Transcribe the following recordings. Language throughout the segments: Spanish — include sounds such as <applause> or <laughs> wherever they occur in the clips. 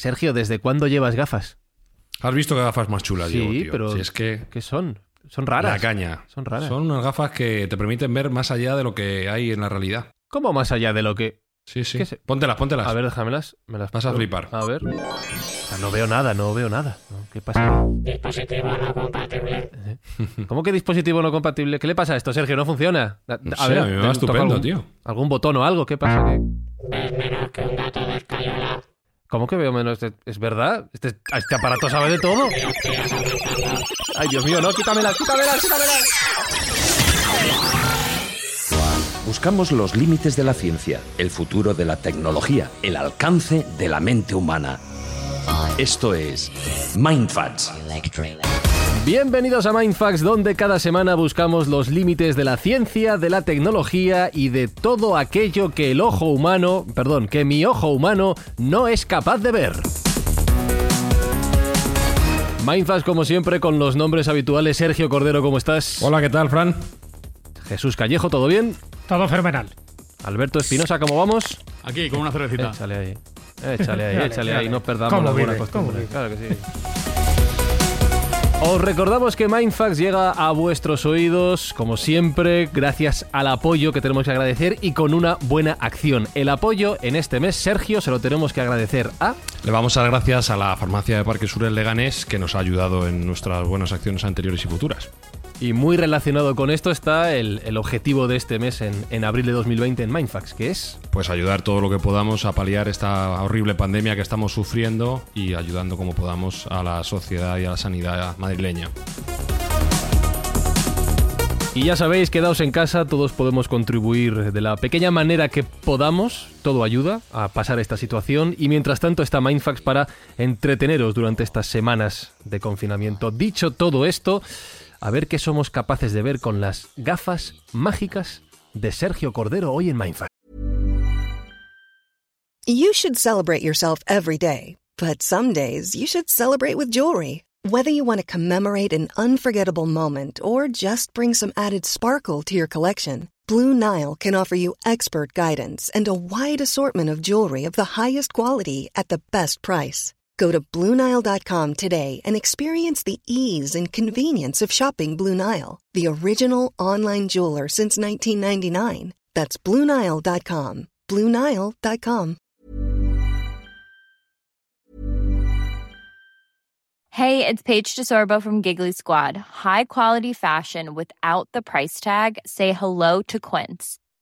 Sergio, ¿desde cuándo llevas gafas? ¿Has visto qué gafas más chulas Sí, llevo, tío? pero Si es que... ¿qué son? Son raras. La caña. Son raras. Son unas gafas que te permiten ver más allá de lo que hay en la realidad. ¿Cómo más allá de lo que...? Sí, sí. ¿Qué sé? Póntelas, póntelas. A ver, déjamelas. Me las Vas a flipar. A ver. No veo nada, no veo nada. ¿Qué pasa? Dispositivo no compatible. ¿Cómo que dispositivo no compatible? ¿Qué le pasa a esto, Sergio? ¿No funciona? A, No a sé, a mí me va estupendo, algún, tío. ¿Algún botón o algo? ¿Qué pasa? ¿Qué- Ves menos que un gato de escayola. ¿Cómo que veo menos? ¿Es verdad? ¿Este, este aparato sabe de todo? Ay, Dios mío, no, quítamelas, quítamelas, quítamelas. Buscamos los límites de la ciencia, el futuro de la tecnología, el alcance de la mente humana. Esto es Mindfacts. Bienvenidos a Mindfax, donde cada semana buscamos los límites de la ciencia, de la tecnología y de todo aquello que el ojo humano, perdón, que mi ojo humano no es capaz de ver. Mindfax, como siempre, con los nombres habituales. Sergio Cordero, ¿cómo estás? Hola, ¿qué tal, Fran? Jesús Callejo, ¿todo bien? Todo fenomenal. Alberto Espinosa, ¿cómo vamos? Aquí, con una cervecita. Échale ahí. Échale ahí, échale ahí, no perdamos ¿Cómo la buena costumbre. Claro que sí. Os recordamos que Mindfax llega a vuestros oídos, como siempre, gracias al apoyo que tenemos que agradecer y con una buena acción. El apoyo en este mes, Sergio, se lo tenemos que agradecer a... Le vamos a dar gracias a la farmacia de Parque Sur en Leganés que nos ha ayudado en nuestras buenas acciones anteriores y futuras. Y muy relacionado con esto está el, el objetivo de este mes en, en abril de 2020 en Mindfax, que es... Pues ayudar todo lo que podamos a paliar esta horrible pandemia que estamos sufriendo y ayudando como podamos a la sociedad y a la sanidad madrileña. Y ya sabéis, quedaos en casa, todos podemos contribuir de la pequeña manera que podamos, todo ayuda a pasar esta situación y mientras tanto está Mindfax para entreteneros durante estas semanas de confinamiento. Dicho todo esto, a ver qué somos capaces de ver con las gafas mágicas de Sergio Cordero hoy en Mindfax. You should celebrate yourself every day, but some days you should celebrate with jewelry. Whether you want to commemorate an unforgettable moment or just bring some added sparkle to your collection, Blue Nile can offer you expert guidance and a wide assortment of jewelry of the highest quality at the best price. Go to BlueNile.com today and experience the ease and convenience of shopping Blue Nile, the original online jeweler since 1999. That's BlueNile.com. BlueNile.com. Hey, it's Paige DeSorbo from Giggly Squad. High quality fashion without the price tag. Say hello to Quince.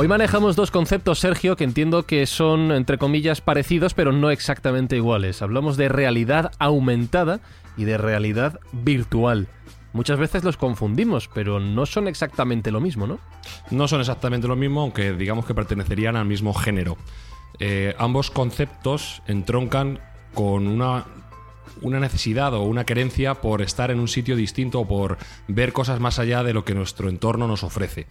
Hoy manejamos dos conceptos, Sergio, que entiendo que son, entre comillas, parecidos, pero no exactamente iguales. Hablamos de realidad aumentada y de realidad virtual. Muchas veces los confundimos, pero no son exactamente lo mismo, ¿no? No son exactamente lo mismo, aunque digamos que pertenecerían al mismo género. Eh, ambos conceptos entroncan con una, una necesidad o una querencia por estar en un sitio distinto o por ver cosas más allá de lo que nuestro entorno nos ofrece.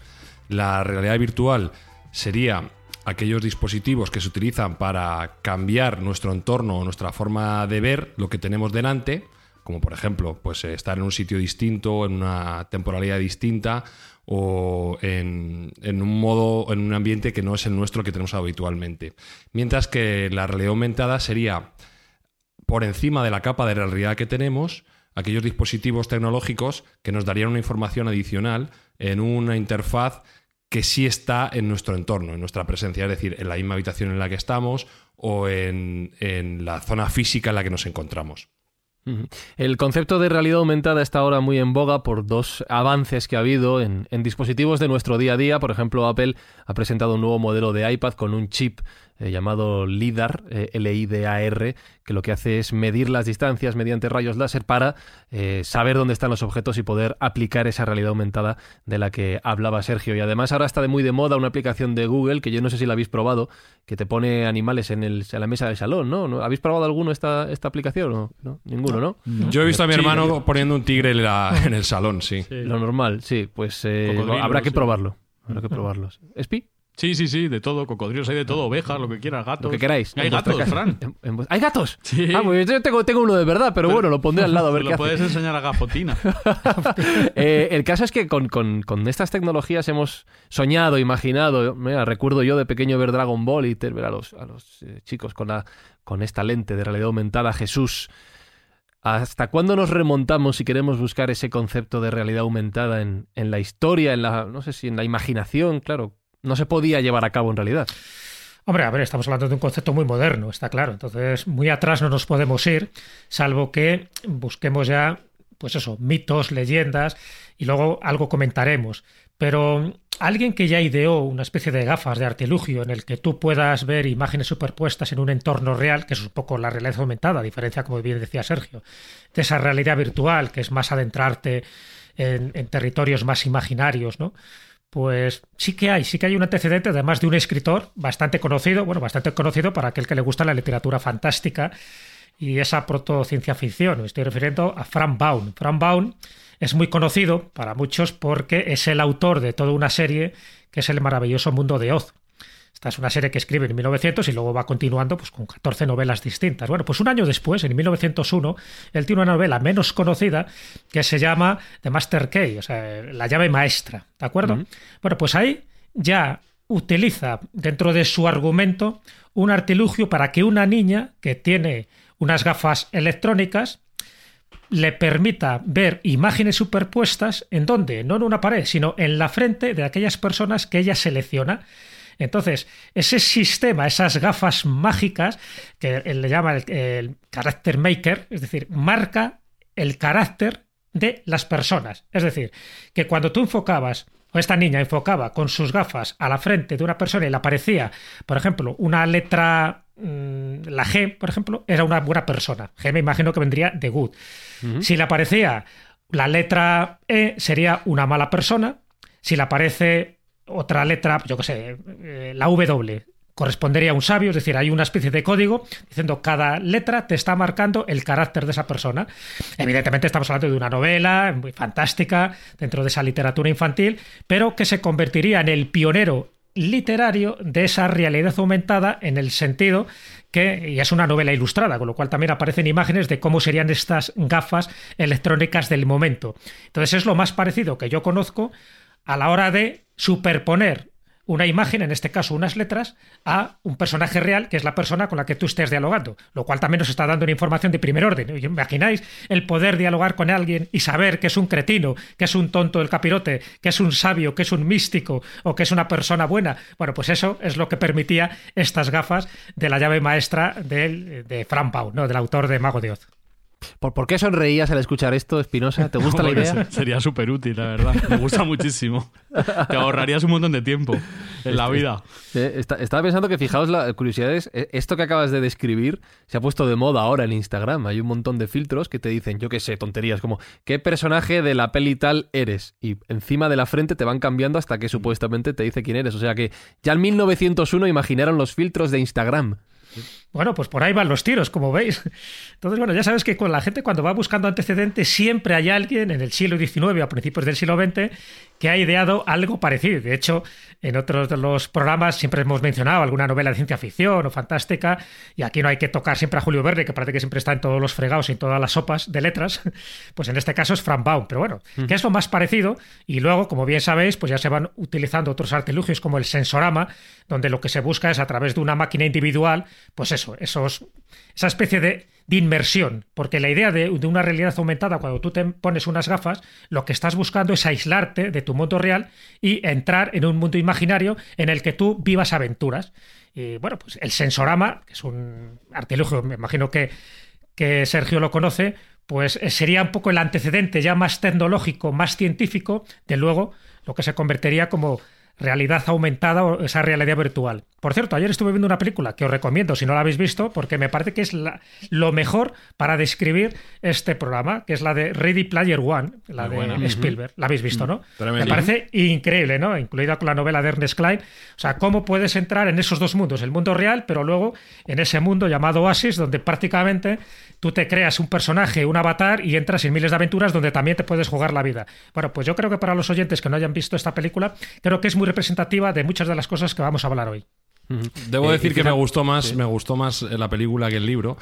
La realidad virtual sería aquellos dispositivos que se utilizan para cambiar nuestro entorno o nuestra forma de ver lo que tenemos delante como por ejemplo, pues estar en un sitio distinto, en una temporalidad distinta o en, un modo, en un ambiente que no es el nuestro que tenemos habitualmente. Mientras que la realidad aumentada sería por encima de la capa de realidad que tenemos, aquellos dispositivos tecnológicos que nos darían una información adicional en una interfaz que sí está en nuestro entorno, en nuestra presencia, es decir, en la misma habitación en la que estamos o en la zona física en la que nos encontramos. El concepto de realidad aumentada está ahora muy en boga por dos avances que ha habido en dispositivos de nuestro día a día. Por ejemplo, Apple ha presentado un nuevo modelo de iPad con un chip eh, llamado LIDAR, eh, L-I-D-A-R, que lo que hace es medir las distancias mediante rayos láser para eh, saber dónde están los objetos y poder aplicar esa realidad aumentada de la que hablaba Sergio. Y además ahora está de muy de moda una aplicación de Google, que yo no sé si la habéis probado, que te pone animales en, el, en la mesa del salón, ¿no? ¿No? ¿Habéis probado alguno esta, esta aplicación? ¿No? ¿No? Ninguno, ¿no? Yo he visto a mi Sí, hermano poniendo un tigre en, la- en el salón, sí. Lo normal, sí. Pues eh, habrá que sí. probarlo. Habrá que probarlo. ¿Espi? Sí, sí, sí, de todo, cocodrilos, hay de todo, ovejas, lo que quieras, gatos. Lo que queráis. Hay gatos. Fran. En- en vu- ¿Hay gatos? Sí. Ah, pues yo tengo, tengo uno de verdad, pero, bueno, lo pondré al lado a ver <laughs> Lo qué hace. puedes enseñar a Gafotina. <laughs> Eh, el caso es que con, con- con estas tecnologías hemos soñado, imaginado. mira, recuerdo yo de pequeño ver Dragon Ball y ver a los, a los eh, chicos con, la, con esta lente de realidad aumentada, Jesús. ¿Hasta cuándo nos remontamos si queremos buscar ese concepto de realidad aumentada en, en la historia, en la, no sé si en la imaginación? Claro, no se podía llevar a cabo en realidad. Hombre, a ver, estamos hablando de un concepto muy moderno, está claro. Entonces, muy atrás no nos podemos ir, salvo que busquemos ya, pues eso, mitos, leyendas, y luego algo comentaremos. Pero alguien que ya ideó una especie de gafas de artilugio en el que tú puedas ver imágenes superpuestas en un entorno real, que es un poco la realidad aumentada, a diferencia, como bien decía Sergio, de esa realidad virtual, que es más adentrarte en, en territorios más imaginarios, ¿no? Pues sí que hay, sí que hay un antecedente, además de un escritor bastante conocido, bueno, bastante conocido para aquel que le gusta la literatura fantástica y esa protociencia ficción. Me estoy refiriendo a Frank Baum. Frank Baum es muy conocido para muchos porque es el autor de toda una serie que es El maravilloso mundo de Oz. Esta es una serie que escribe en 1900 y luego va continuando pues, con 14 novelas distintas. Bueno, pues un año después, en 1901, él tiene una novela menos conocida que se llama The Master Key, o sea, la llave maestra, ¿de acuerdo? Bueno, pues ahí ya utiliza dentro de su argumento un artilugio para que una niña que tiene unas gafas electrónicas le permita ver imágenes superpuestas en donde, no en una pared, sino en la frente de aquellas personas que ella selecciona. Entonces, ese sistema, esas gafas mágicas, que él le llama el, el character maker, es decir, marca el carácter de las personas. Es decir, que cuando tú enfocabas, o esta niña enfocaba con sus gafas a la frente de una persona y le aparecía, por ejemplo, una letra, mm, la G, por ejemplo, era una buena persona. G me imagino que vendría de good. Si le aparecía la letra E, sería una mala persona. Si le aparece otra letra, yo qué sé, eh, la W, correspondería a un sabio, es decir, hay una especie de código diciendo cada letra te está marcando el carácter de esa persona. Evidentemente estamos hablando de una novela muy fantástica dentro de esa literatura infantil, pero que se convertiría en el pionero literario de esa realidad aumentada en el sentido que y es una novela ilustrada, con lo cual también aparecen imágenes de cómo serían estas gafas electrónicas del momento. Entonces es lo más parecido que yo conozco a la hora de superponer una imagen, en este caso unas letras, a un personaje real, que es la persona con la que tú estés dialogando, lo cual también nos está dando una información de primer orden. ¿Imagináis el poder dialogar con alguien y saber que es un cretino, que es un tonto del capirote, que es un sabio, que es un místico o que es una persona buena? Bueno, pues eso es lo que permitía estas gafas de la llave maestra del- de Frank Baum, ¿no? del autor de Mago de Oz. ¿Por, por qué sonreías al escuchar esto, Espinosa? ¿Te gusta la idea? se- <laughs> Sería súper útil, la verdad. Me gusta muchísimo. Te ahorrarías un montón de tiempo en la vida. Eh, está- estaba pensando que, fijaos, la curiosidades, eh, esto que acabas de describir se ha puesto de moda ahora en Instagram. Hay un montón de filtros que te dicen, yo qué sé, tonterías, como qué personaje de la peli tal eres. Y encima de la frente te van cambiando hasta que supuestamente te dice quién eres. O sea que ya en 1901 imaginaron los filtros de Instagram. Bueno, pues por ahí van los tiros, como veis. Entonces, bueno, ya sabes que con la gente cuando va buscando antecedentes siempre hay alguien en el siglo XIX a principios del siglo XX que ha ideado algo parecido. De hecho, en otros de los programas siempre hemos mencionado alguna novela de ciencia ficción o fantástica, y aquí no hay que tocar siempre a Julio Verne, que parece que siempre está en todos los fregados y en todas las sopas de letras, <laughs> pues en este caso es Frank Baum. Pero bueno, que es lo más parecido, y luego, como bien sabéis, pues ya se van utilizando otros artilugios como el sensorama, donde lo que se busca es a través de una máquina individual, pues eso, esa especie de de inmersión, porque la idea de, una realidad aumentada, cuando tú te pones unas gafas, lo que estás buscando es aislarte de tu mundo real y entrar en un mundo imaginario en el que tú vivas aventuras. Y bueno, pues el sensorama, que es un artilugio, me imagino que, que Sergio lo conoce, pues eh, sería un poco el antecedente ya más tecnológico, más científico, de luego lo que se convertiría como realidad aumentada o esa realidad virtual. Por cierto, ayer estuve viendo una película que os recomiendo si no la habéis visto, porque me parece que es lo mejor para describir este programa, que es la de Ready Player One, la de Spielberg. La habéis visto, ¿no? Me parece increíble, ¿no? Incluida con la novela de Ernest Klein. O sea, cómo puedes entrar en esos dos mundos, el mundo real, pero luego en ese mundo llamado Oasis, donde prácticamente tú te creas un personaje, un avatar y entras en miles de aventuras donde también te puedes jugar la vida. Bueno, pues yo creo que para los oyentes que no hayan visto esta película, creo que es muy representativa de muchas de las cosas que vamos a hablar hoy. Debo decir que me gustó más, me gustó más la película que el libro,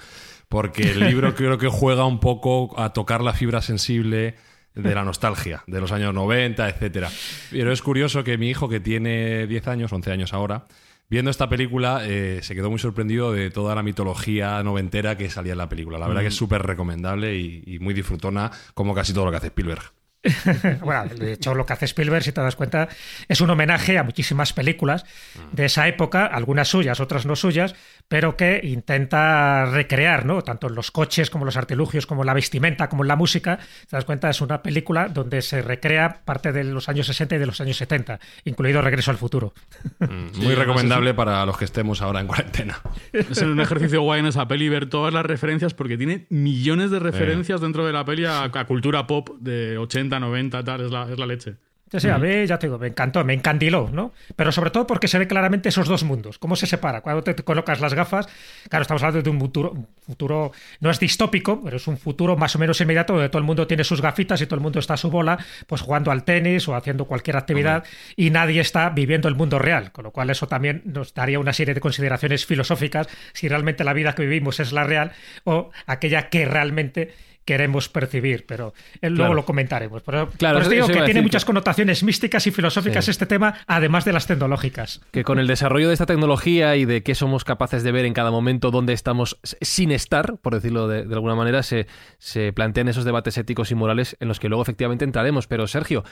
porque el libro <laughs> creo que juega un poco a tocar la fibra sensible de la nostalgia, de los años 90, etcétera. Pero es curioso que mi hijo, que tiene 10 años, 11 años ahora, viendo esta película eh, se quedó muy sorprendido de toda la mitología noventera que salía en la película. La verdad que es súper recomendable y, y muy disfrutona, como casi todo lo que hace Spielberg. <laughs> bueno, de hecho, lo que hace Spielberg, si te das cuenta, es un homenaje a muchísimas películas de esa época, algunas suyas, otras no suyas, pero que intenta recrear, ¿no? Tanto en los coches como los artilugios, como la vestimenta, como en la música. Te das cuenta, es una película donde se recrea parte de los años 60 y de los años 70, incluido Regreso al Futuro. Mm, <laughs> muy recomendable para los que estemos ahora en cuarentena. <laughs> Es un ejercicio guay en esa peli ver todas las referencias, porque tiene millones de referencias dentro de la peli a, a cultura pop de 80 90, tal, es la, es la leche. Sí, sí, a mí ya te digo, me encantó, me encandiló, ¿no? Pero sobre todo porque se ve claramente esos dos mundos, cómo se separa. Cuando te colocas las gafas, claro, estamos hablando de un futuro, futuro no es distópico, pero es un futuro más o menos inmediato donde todo el mundo tiene sus gafitas y todo el mundo está a su bola, pues jugando al tenis o haciendo cualquier actividad y nadie está viviendo el mundo real, con lo cual eso también nos daría una serie de consideraciones filosóficas si realmente la vida que vivimos es la real o aquella que realmente queremos percibir, pero luego lo comentaremos. Pero, claro, os digo que tiene muchas connotaciones místicas y filosóficas este tema, además de las tecnológicas. Que con el desarrollo de esta tecnología y de qué somos capaces de ver en cada momento dónde estamos sin estar, por decirlo de, alguna manera, se, se plantean esos debates éticos y morales en los que luego efectivamente entraremos. Pero Sergio,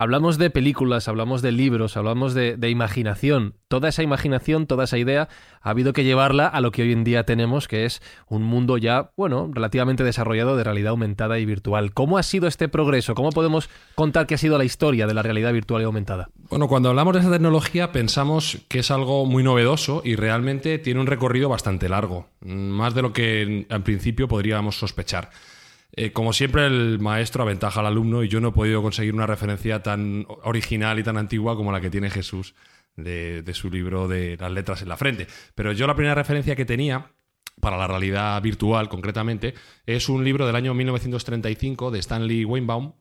Hablamos de películas, hablamos de libros, hablamos de, imaginación. Toda esa imaginación, toda esa idea, ha habido que llevarla a lo que hoy en día tenemos, que es un mundo ya, bueno, relativamente desarrollado de realidad aumentada y virtual. ¿Cómo ha sido este progreso? ¿Cómo podemos contar que ha sido la historia de la realidad virtual y aumentada? Bueno, cuando hablamos de esa tecnología pensamos que es algo muy novedoso y realmente tiene un recorrido bastante largo, más de lo que en principio podríamos sospechar. Eh, como siempre, el maestro aventaja al alumno y yo no he podido conseguir una referencia tan original y tan antigua como la que tiene Jesús de, su libro de Las letras en la frente. Pero yo la primera referencia que tenía para la realidad virtual concretamente, es un libro del año 1935 de Stanley Weinbaum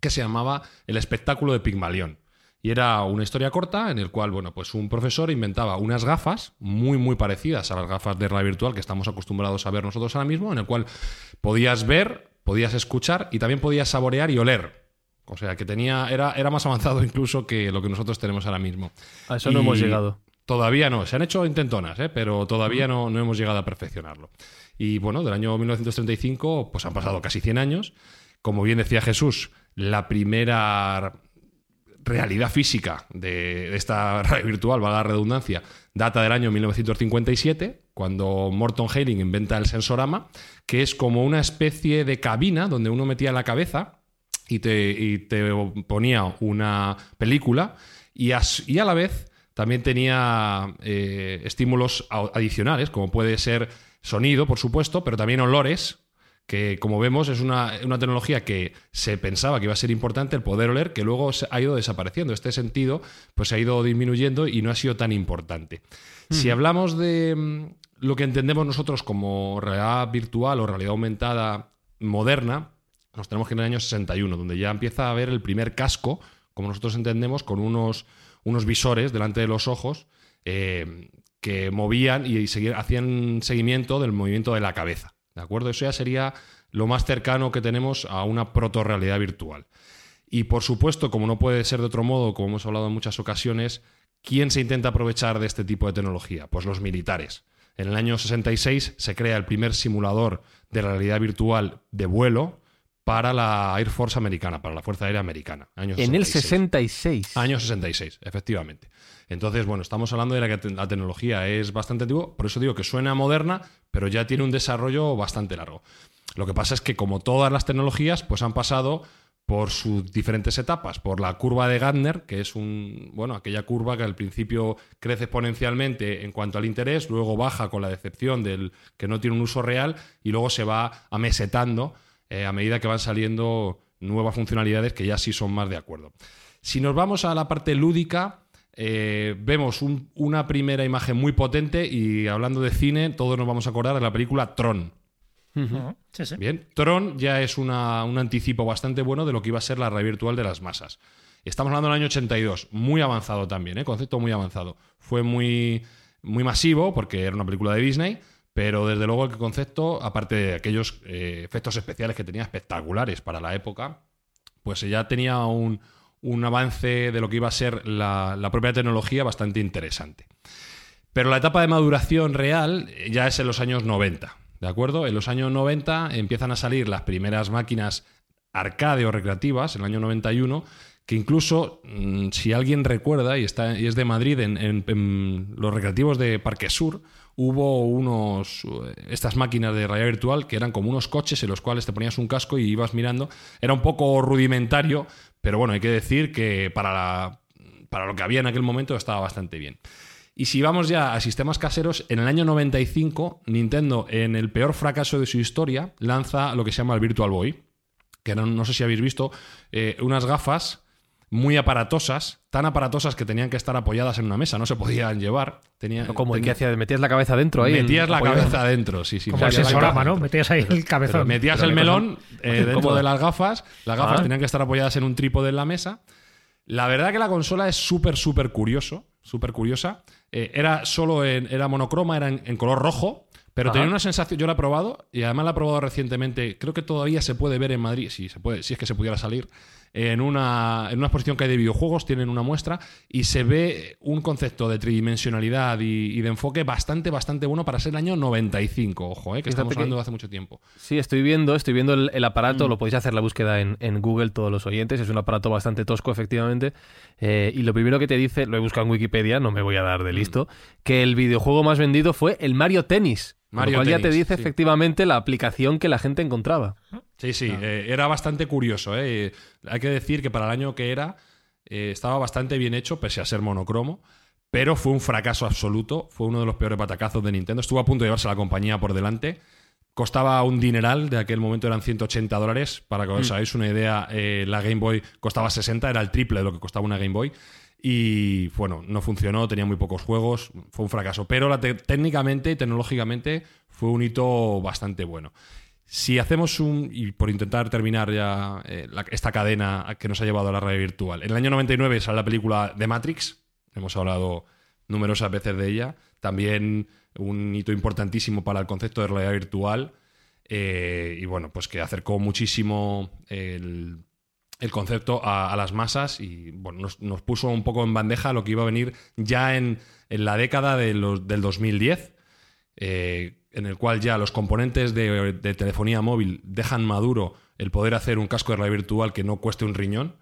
que se llamaba El espectáculo de Pigmalión. Y era una historia corta en el cual, bueno, pues un profesor inventaba unas gafas muy, muy parecidas a las gafas de realidad virtual que estamos acostumbrados a ver nosotros ahora mismo, en el cual podías ver podías escuchar y también podías saborear y oler. O sea, que tenía era, era más avanzado <laughs> incluso que lo que nosotros tenemos ahora mismo. A eso no hemos llegado. Todavía no, se han hecho intentonas, ¿eh? pero todavía no, no hemos llegado a perfeccionarlo. Y bueno, del año 1935, pues han pasado casi 100 años. Como bien decía Jesús, la primera realidad física de, esta <laughs> radio virtual, valga la redundancia, data del año 1957, cuando Morton Hailing inventa el sensorama, que es como una especie de cabina donde uno metía la cabeza y te, ponía una película y, a la vez también tenía eh, estímulos adicionales, como puede ser sonido, por supuesto, pero también olores que como vemos es una, tecnología que se pensaba que iba a ser importante el poder oler, que luego ha ido desapareciendo. Este sentido pues se ha ido disminuyendo y no ha sido tan importante. Si hablamos de lo que entendemos nosotros como realidad virtual o realidad aumentada moderna, nos tenemos que ir en el año 61, donde ya empieza a haber el primer casco, como nosotros entendemos, con unos, unos visores delante de los ojos eh, que movían y seguir- hacían seguimiento del movimiento de la cabeza. ¿De acuerdo? Eso ya sería lo más cercano que tenemos a una proto-realidad virtual. Y por supuesto, como no puede ser de otro modo, como hemos hablado en muchas ocasiones, ¿quién se intenta aprovechar de este tipo de tecnología? Pues los militares. En el año 66 se crea el primer simulador de realidad virtual de vuelo para la Air Force americana, para la Fuerza Aérea Americana. Año En el 66. 66. Año 66, efectivamente. Entonces, bueno, estamos hablando de la que te- la tecnología es bastante antigua, por eso digo que suena moderna, pero ya tiene un desarrollo bastante largo. Lo que pasa es que, como todas las tecnologías, pues han pasado por sus diferentes etapas, por la curva de Gardner, que es un, bueno, aquella curva que al principio crece exponencialmente en cuanto al interés, luego baja con la decepción del que no tiene un uso real y luego se va amesetando eh, a medida que van saliendo nuevas funcionalidades que ya sí son más de acuerdo. Si nos vamos a la parte lúdica, eh, vemos un- una primera imagen muy potente y hablando de cine, todos nos vamos a acordar de la película Tron. Ujú. Sí, sí. Bien, Tron ya es una- un anticipo bastante bueno de lo que iba a ser la red virtual de las masas. Estamos hablando del año 82, muy avanzado también, ¿eh? concepto muy avanzado. Fue muy, muy masivo porque era una película de Disney, pero desde luego el concepto, aparte de aquellos eh, efectos especiales que tenía espectaculares para la época, pues ya tenía un, un avance de lo que iba a ser la, la propia tecnología bastante interesante. Pero la etapa de maduración real eh, ya es en los años 90, ¿de acuerdo? En los años 90 empiezan a salir las primeras máquinas arcade o recreativas, en el año 91, que incluso, mm, si alguien recuerda y, está, y es de Madrid, en, los recreativos de Parque Sur, hubo unos, eh, estas máquinas de realidad virtual que eran como unos coches en los cuales te ponías un casco y ibas mirando. Era un poco rudimentario, pero bueno, hay que decir que para, la- para lo que había en aquel momento estaba bastante bien. Y si vamos ya a sistemas caseros, en el año 95, Nintendo, en el peor fracaso de su historia, lanza lo que se llama el Virtual Boy, que no, no sé si habéis visto, eh, unas gafas muy aparatosas, tan aparatosas que tenían que estar apoyadas en una mesa, no se podían llevar. Tenía, Como tenía- que hacías, metías la cabeza dentro ahí. Metías la apoyado. cabeza adentro, sí, sí. Como cabeza ¿no? dentro. Metías ahí el cabezón. Metías Pero el melón eh, dentro de las gafas. Las gafas Ah. tenían que estar apoyadas en un trípode en la mesa. La verdad que la consola es súper, súper curioso. Súper curiosa. Eh, era solo en, era monocroma, era en, en color rojo. Pero Ajá. tenía una sensación, yo la he probado y además la he probado recientemente. Creo que todavía se puede ver en Madrid, si se puede, si es que se pudiera salir, en una, en una exposición que hay de videojuegos, tienen una muestra y se ve un concepto de tridimensionalidad y, y de enfoque bastante, bastante bueno para ser el año 95. Ojo, eh, que Fíjate estamos que- hablando de hace mucho tiempo. Sí, estoy viendo, estoy viendo el, el Mm. aparato, lo podéis hacer la búsqueda en, en Google todos los oyentes, es un aparato bastante tosco efectivamente, eh, y lo primero que te dice, lo he buscado en Wikipedia, no me voy a Mm. dar de listo, que el videojuego más vendido fue el Mario Tennis, Mario lo cual ya te dice sí. efectivamente la aplicación que la gente encontraba. Sí, sí, eh, era bastante curioso. eh. Hay que decir que para el año que era eh, estaba bastante bien hecho, pese a ser monocromo, pero fue un fracaso absoluto. Fue uno de los peores patacazos de Nintendo. Estuvo a punto de llevarse la compañía por delante. Costaba un dineral, de aquel momento eran 180 dólares. Para que os hagáis una idea, eh, la Game Boy costaba 60, era el triple de lo que costaba una Game Boy. Y bueno, no funcionó, tenía muy pocos juegos, fue un fracaso. Pero técnicamente y tecnológicamente fue un hito bastante bueno. Si hacemos un, y por intentar terminar ya eh, esta cadena que nos ha llevado a la realidad virtual, en el año 99 sale la película The Matrix, hemos hablado numerosas veces de ella, también un hito importantísimo para el concepto de realidad virtual, eh, y bueno, pues que acercó muchísimo el, el concepto a, las masas y bueno, nos, puso un poco en bandeja lo que iba a venir ya en, en la década de los- del 2010, eh, en el cual ya los componentes de, de telefonía móvil dejan maduro el poder hacer un casco de realidad virtual que no cueste un riñón.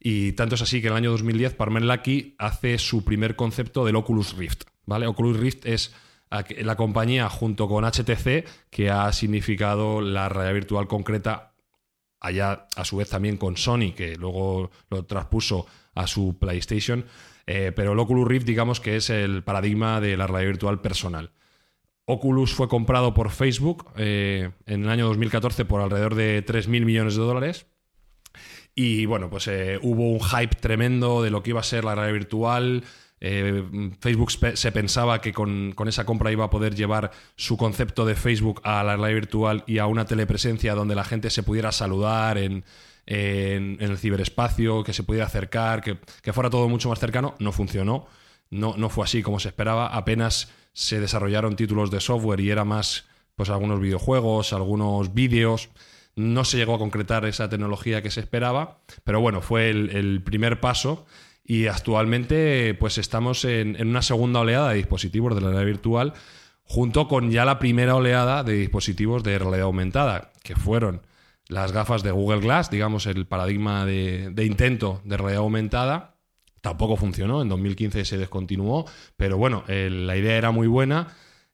Y tanto es así que en el año 2010 Parmen Lucky hace su primer concepto del Oculus Rift. ¿vale? Oculus Rift es la compañía junto con HTC que ha significado la realidad virtual concreta allá a su vez también con Sony, que luego lo traspuso a su PlayStation. Eh, pero el Oculus Rift, digamos que es el paradigma de la realidad virtual personal. Oculus fue comprado por Facebook eh, en el año 2014 por alrededor de 3.000 millones de dólares. Y bueno, pues eh, hubo un hype tremendo de lo que iba a ser la realidad virtual. Eh, Facebook se pensaba que con, con esa compra iba a poder llevar su concepto de Facebook a la realidad virtual y a una telepresencia donde la gente se pudiera saludar en, en- el ciberespacio, que se pudiera acercar, que, que fuera todo mucho más cercano. No funcionó. No, no fue así como se esperaba. Apenas se desarrollaron títulos de software y era más pues algunos videojuegos, algunos vídeos. No se llegó a concretar esa tecnología que se esperaba, pero bueno, fue el primer paso y actualmente pues estamos en, en una segunda oleada de dispositivos de la realidad virtual junto con ya la primera oleada de dispositivos de realidad aumentada, que fueron las gafas de Google Glass, digamos el paradigma de, de intento de realidad aumentada. Tampoco funcionó, en 2015 se descontinuó, pero bueno, eh, la idea era muy buena.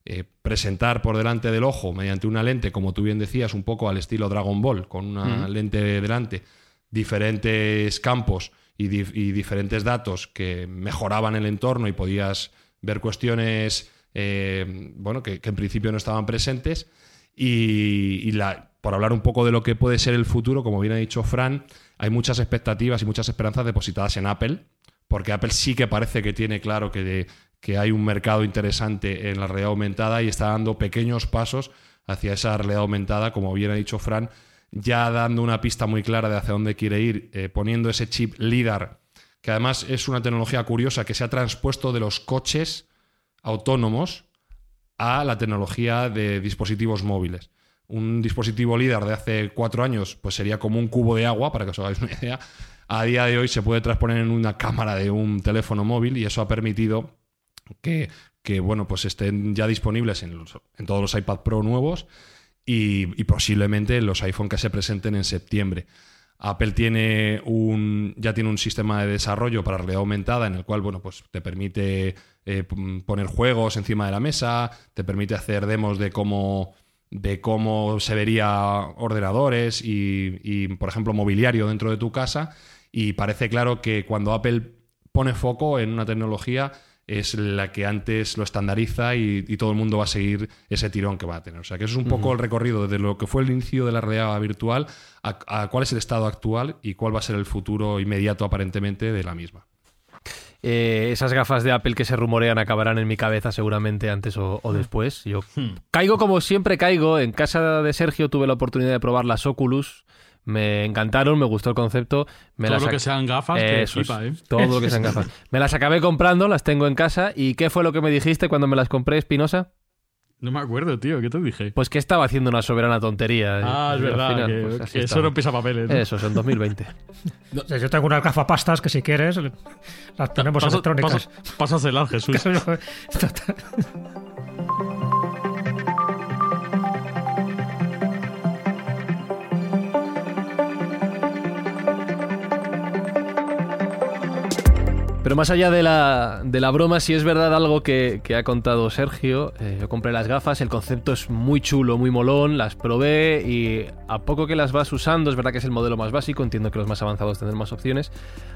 eh, presentar por delante del ojo mediante una lente, como tú bien decías, un poco al estilo Dragon Ball, con una lente delante, diferentes campos y, dif- y diferentes datos que mejoraban el entorno y podías ver cuestiones eh, bueno, que, en principio no estaban presentes. Y, y por hablar un poco de lo que puede ser el futuro, como bien ha dicho Fran, hay muchas expectativas y muchas esperanzas depositadas en Apple, porque Apple sí que parece que tiene claro que, que hay un mercado interesante en la realidad aumentada y está dando pequeños pasos hacia esa realidad aumentada, como bien ha dicho Fran, ya dando una pista muy clara de hacia dónde quiere ir, eh, poniendo ese chip LIDAR, que además es una tecnología curiosa que se ha transpuesto de los coches autónomos a la tecnología de dispositivos móviles. Un dispositivo LIDAR de hace cuatro años pues sería como un cubo de agua, para que os hagáis una idea. A día de hoy se puede transponer en una cámara de un teléfono móvil y eso ha permitido que, que, bueno, pues estén ya disponibles en, todos los iPad Pro nuevos y, y posiblemente en los iPhone que se presenten en septiembre. Apple tiene un, ya tiene un sistema de desarrollo para realidad aumentada en el cual bueno, pues te permite eh, p- poner juegos encima de la mesa, te permite hacer demos de cómo, de cómo se vería ordenadores y, y, por ejemplo, mobiliario dentro de tu casa. Y parece claro que cuando Apple pone foco en una tecnología es la que antes lo estandariza y, y todo el mundo va a seguir ese tirón que va a tener. O sea que eso es un poco el recorrido desde lo que fue el inicio de la realidad virtual a, a cuál es el estado actual y cuál va a ser el futuro inmediato aparentemente de la misma. Eh, esas gafas de Apple que se rumorean acabarán en mi cabeza seguramente antes o, o después. Yo caigo como siempre caigo. En casa de Sergio tuve la oportunidad de probar las Oculus. Me encantaron, me gustó el concepto. Me Todo las lo que sean gafas, te Eso es, flipa, ¿eh? Todo lo que <laughs> sean gafas. Me las acabé comprando, las tengo en casa. ¿Y qué fue lo que me dijiste cuando me las compré, Espinosa? No me acuerdo, tío. ¿Qué te dije? Pues que estaba haciendo una soberana tontería. Ah, es verdad. final, que, pues que eso no pisa papeles. ¿no? Eso es en 2020. O sea, yo tengo unas gafapastas que si quieres las ponemos Pasa- electrónicas. pasa- Pásasela, Jesús. <laughs> Pero más allá de la, de la broma, si es verdad algo que, que ha contado Sergio. eh, yo compré las gafas, el concepto es muy chulo, muy molón, las probé y a poco que las vas usando, es verdad que es el modelo más básico, entiendo que los más avanzados tendrán más opciones,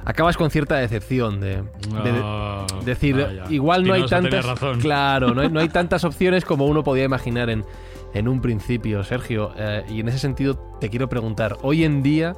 acabas con cierta decepción de, de- Ah, decir, vaya. igual no hay tantas... razón. Claro, no hay, no hay <laughs> tantas opciones como uno podía imaginar en, en un principio, Sergio. eh, y en ese sentido te quiero preguntar, hoy en día,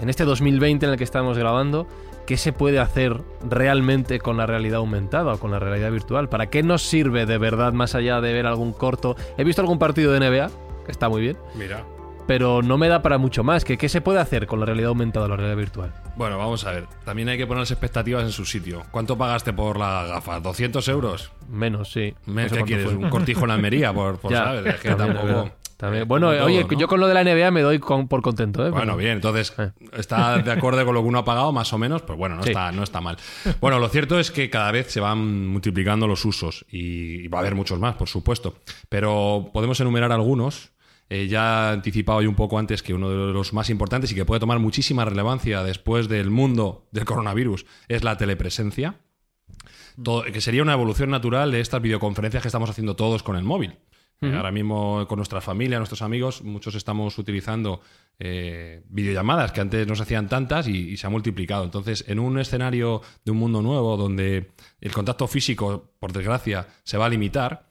en este 2020 en el que estamos grabando, ¿qué se puede hacer realmente con la realidad aumentada o con la realidad virtual? ¿Para qué nos sirve de verdad más allá de ver algún corto? He visto algún partido de NBA, que está muy bien, Mira. pero no me da para mucho más. ¿Qué, qué se puede hacer con la realidad aumentada o la realidad virtual? Bueno, vamos a ver. También hay que poner las expectativas en su sitio. ¿Cuánto pagaste por la gafa? ¿200 euros? Menos, sí. Me- No sé ¿Qué cuánto quieres? fue. ¿Un cortijo en la Almería? Por, por, <laughs> Ya, ¿sabes? Es que tampoco... También. Bueno, oye, yo con lo de la NBA me doy con- por contento. ¿eh? Bueno, bien, entonces Eh. está de acuerdo con lo que uno ha pagado, más o menos, pues bueno, no, Sí. está, no está mal. Bueno, lo cierto es que cada vez se van multiplicando los usos y, y va a haber muchos más, por supuesto. Pero podemos enumerar algunos. Eh, ya anticipado yo un poco antes que uno de los más importantes y que puede tomar muchísima relevancia después del mundo del coronavirus es la telepresencia. Todo- que sería una evolución natural de estas videoconferencias que estamos haciendo todos con el móvil. Eh. Ahora mismo con nuestra familia, nuestros amigos, muchos estamos utilizando eh, videollamadas que antes no se hacían tantas y, y se ha multiplicado. Entonces, en un escenario de un mundo nuevo donde el contacto físico, por desgracia, se va a limitar,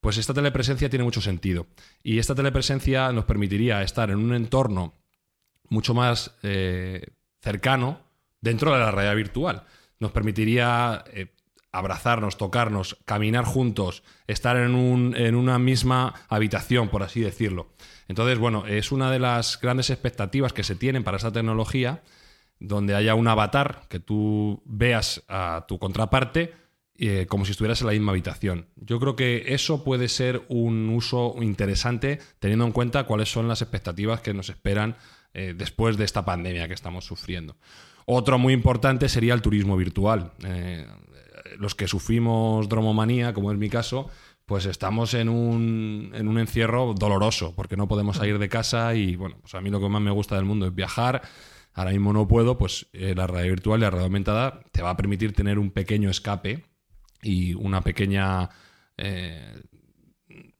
pues esta telepresencia tiene mucho sentido. Y esta telepresencia nos permitiría estar en un entorno mucho más eh, cercano dentro de la realidad virtual. Nos permitiría eh, abrazarnos, tocarnos, caminar juntos, estar en, un, en una misma habitación, por así decirlo. Entonces, bueno, es una de las grandes expectativas que se tienen para esta tecnología, donde haya un avatar que tú veas a tu contraparte eh, como si estuvieras en la misma habitación. Yo creo que eso puede ser un uso interesante teniendo en cuenta cuáles son las expectativas que nos esperan eh, después de esta pandemia que estamos sufriendo. Otro muy importante sería el turismo virtual. Eh, los que sufrimos dromomanía, como es mi caso, pues estamos en un, en un encierro doloroso, porque no podemos salir de casa y, bueno, pues a mí lo que más me gusta del mundo es viajar. Ahora mismo no puedo, pues la realidad virtual y la realidad aumentada te va a permitir tener un pequeño escape y una pequeña eh,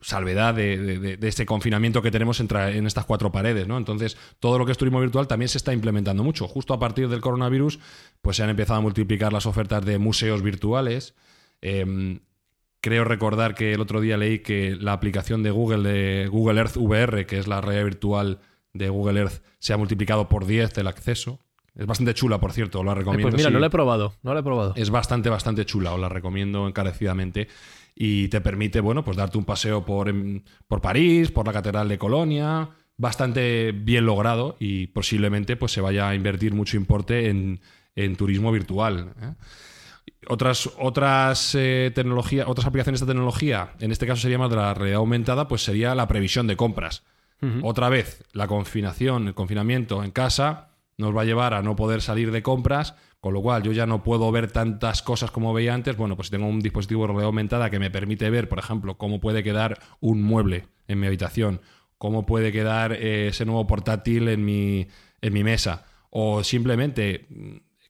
salvedad de, este confinamiento que tenemos en estas cuatro paredes, ¿no? Entonces, todo lo que es turismo virtual también se está implementando mucho. Justo a partir del coronavirus, pues se han empezado a multiplicar las ofertas de museos virtuales. Em, creo recordar que el otro día leí que la aplicación de Google, de Google Earth VR, que es la realidad virtual de Google Earth, se ha multiplicado por 10 el acceso. Es bastante chula, por cierto, la recomiendo. pues mira, no la he probado, no la he probado. Es bastante, bastante chula, os la recomiendo encarecidamente. Y te permite, bueno, pues darte un paseo por, por París, por la Catedral de Colonia, bastante bien logrado y posiblemente pues se vaya a invertir mucho importe en, turismo virtual. ¿eh? Otras, otras eh, tecnologías, otras aplicaciones de tecnología, en este caso sería más de la realidad aumentada, pues sería la previsión de compras. Otra vez, la confinación, el confinamiento en casa nos va a llevar a no poder salir de compras, con lo cual yo ya no puedo ver tantas cosas como veía antes. Bueno, pues si tengo un dispositivo de realidad aumentada que me permite ver, por ejemplo, cómo puede quedar un mueble en mi habitación, cómo puede quedar eh, ese nuevo portátil en mi, en mi mesa, o simplemente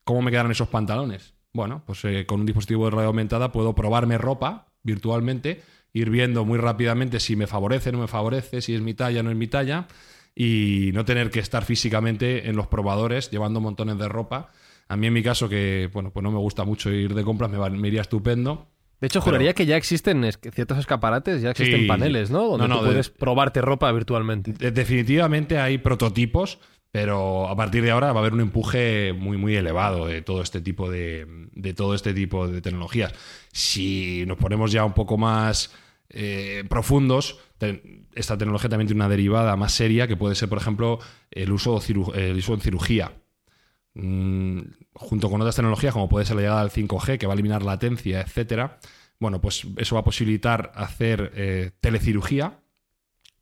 cómo me quedan esos pantalones. Bueno, pues eh, con un dispositivo de realidad aumentada puedo probarme ropa virtualmente, ir viendo muy rápidamente si me favorece, no me favorece, si es mi talla, no es mi talla y no tener que estar físicamente en los probadores llevando montones de ropa. A mí en mi caso, que bueno, pues no me gusta mucho ir de compras, me, iría estupendo. De hecho, juraría que ya existen ciertos escaparates, ya existen paneles, ¿no? Donde no, puedes probarte ropa virtualmente. definitivamente hay prototipos, pero a partir de ahora va a haber un empuje muy, muy elevado de todo este tipo de, de todo este tipo de tecnologías. Si nos ponemos ya un poco más eh, profundos, esta tecnología también tiene una derivada más seria que puede ser, por ejemplo, el uso, el uso en cirugía. Mm, junto con otras tecnologías, como puede ser la llegada del 5G, que va a eliminar latencia, etcétera. Bueno, pues eso va a posibilitar hacer eh, telecirugía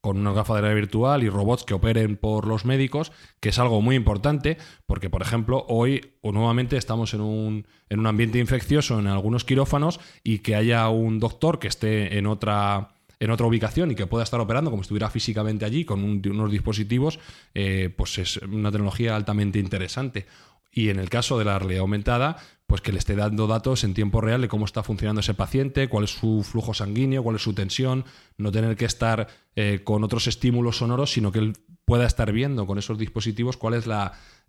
con una gafa de realidad virtual y robots que operen por los médicos, que es algo muy importante, porque, por ejemplo, hoy o nuevamente estamos en un, en un ambiente infeccioso en algunos quirófanos y que haya un doctor que esté en otra en otra ubicación y que pueda estar operando como estuviera físicamente allí con unos dispositivos, eh, pues es una tecnología altamente interesante. Y en el caso de la realidad aumentada, pues que le esté dando datos en tiempo real de cómo está funcionando ese paciente, cuál es su flujo sanguíneo, cuál es su tensión, no tener que estar eh, con otros estímulos sonoros, sino que él pueda estar viendo con esos dispositivos cuál es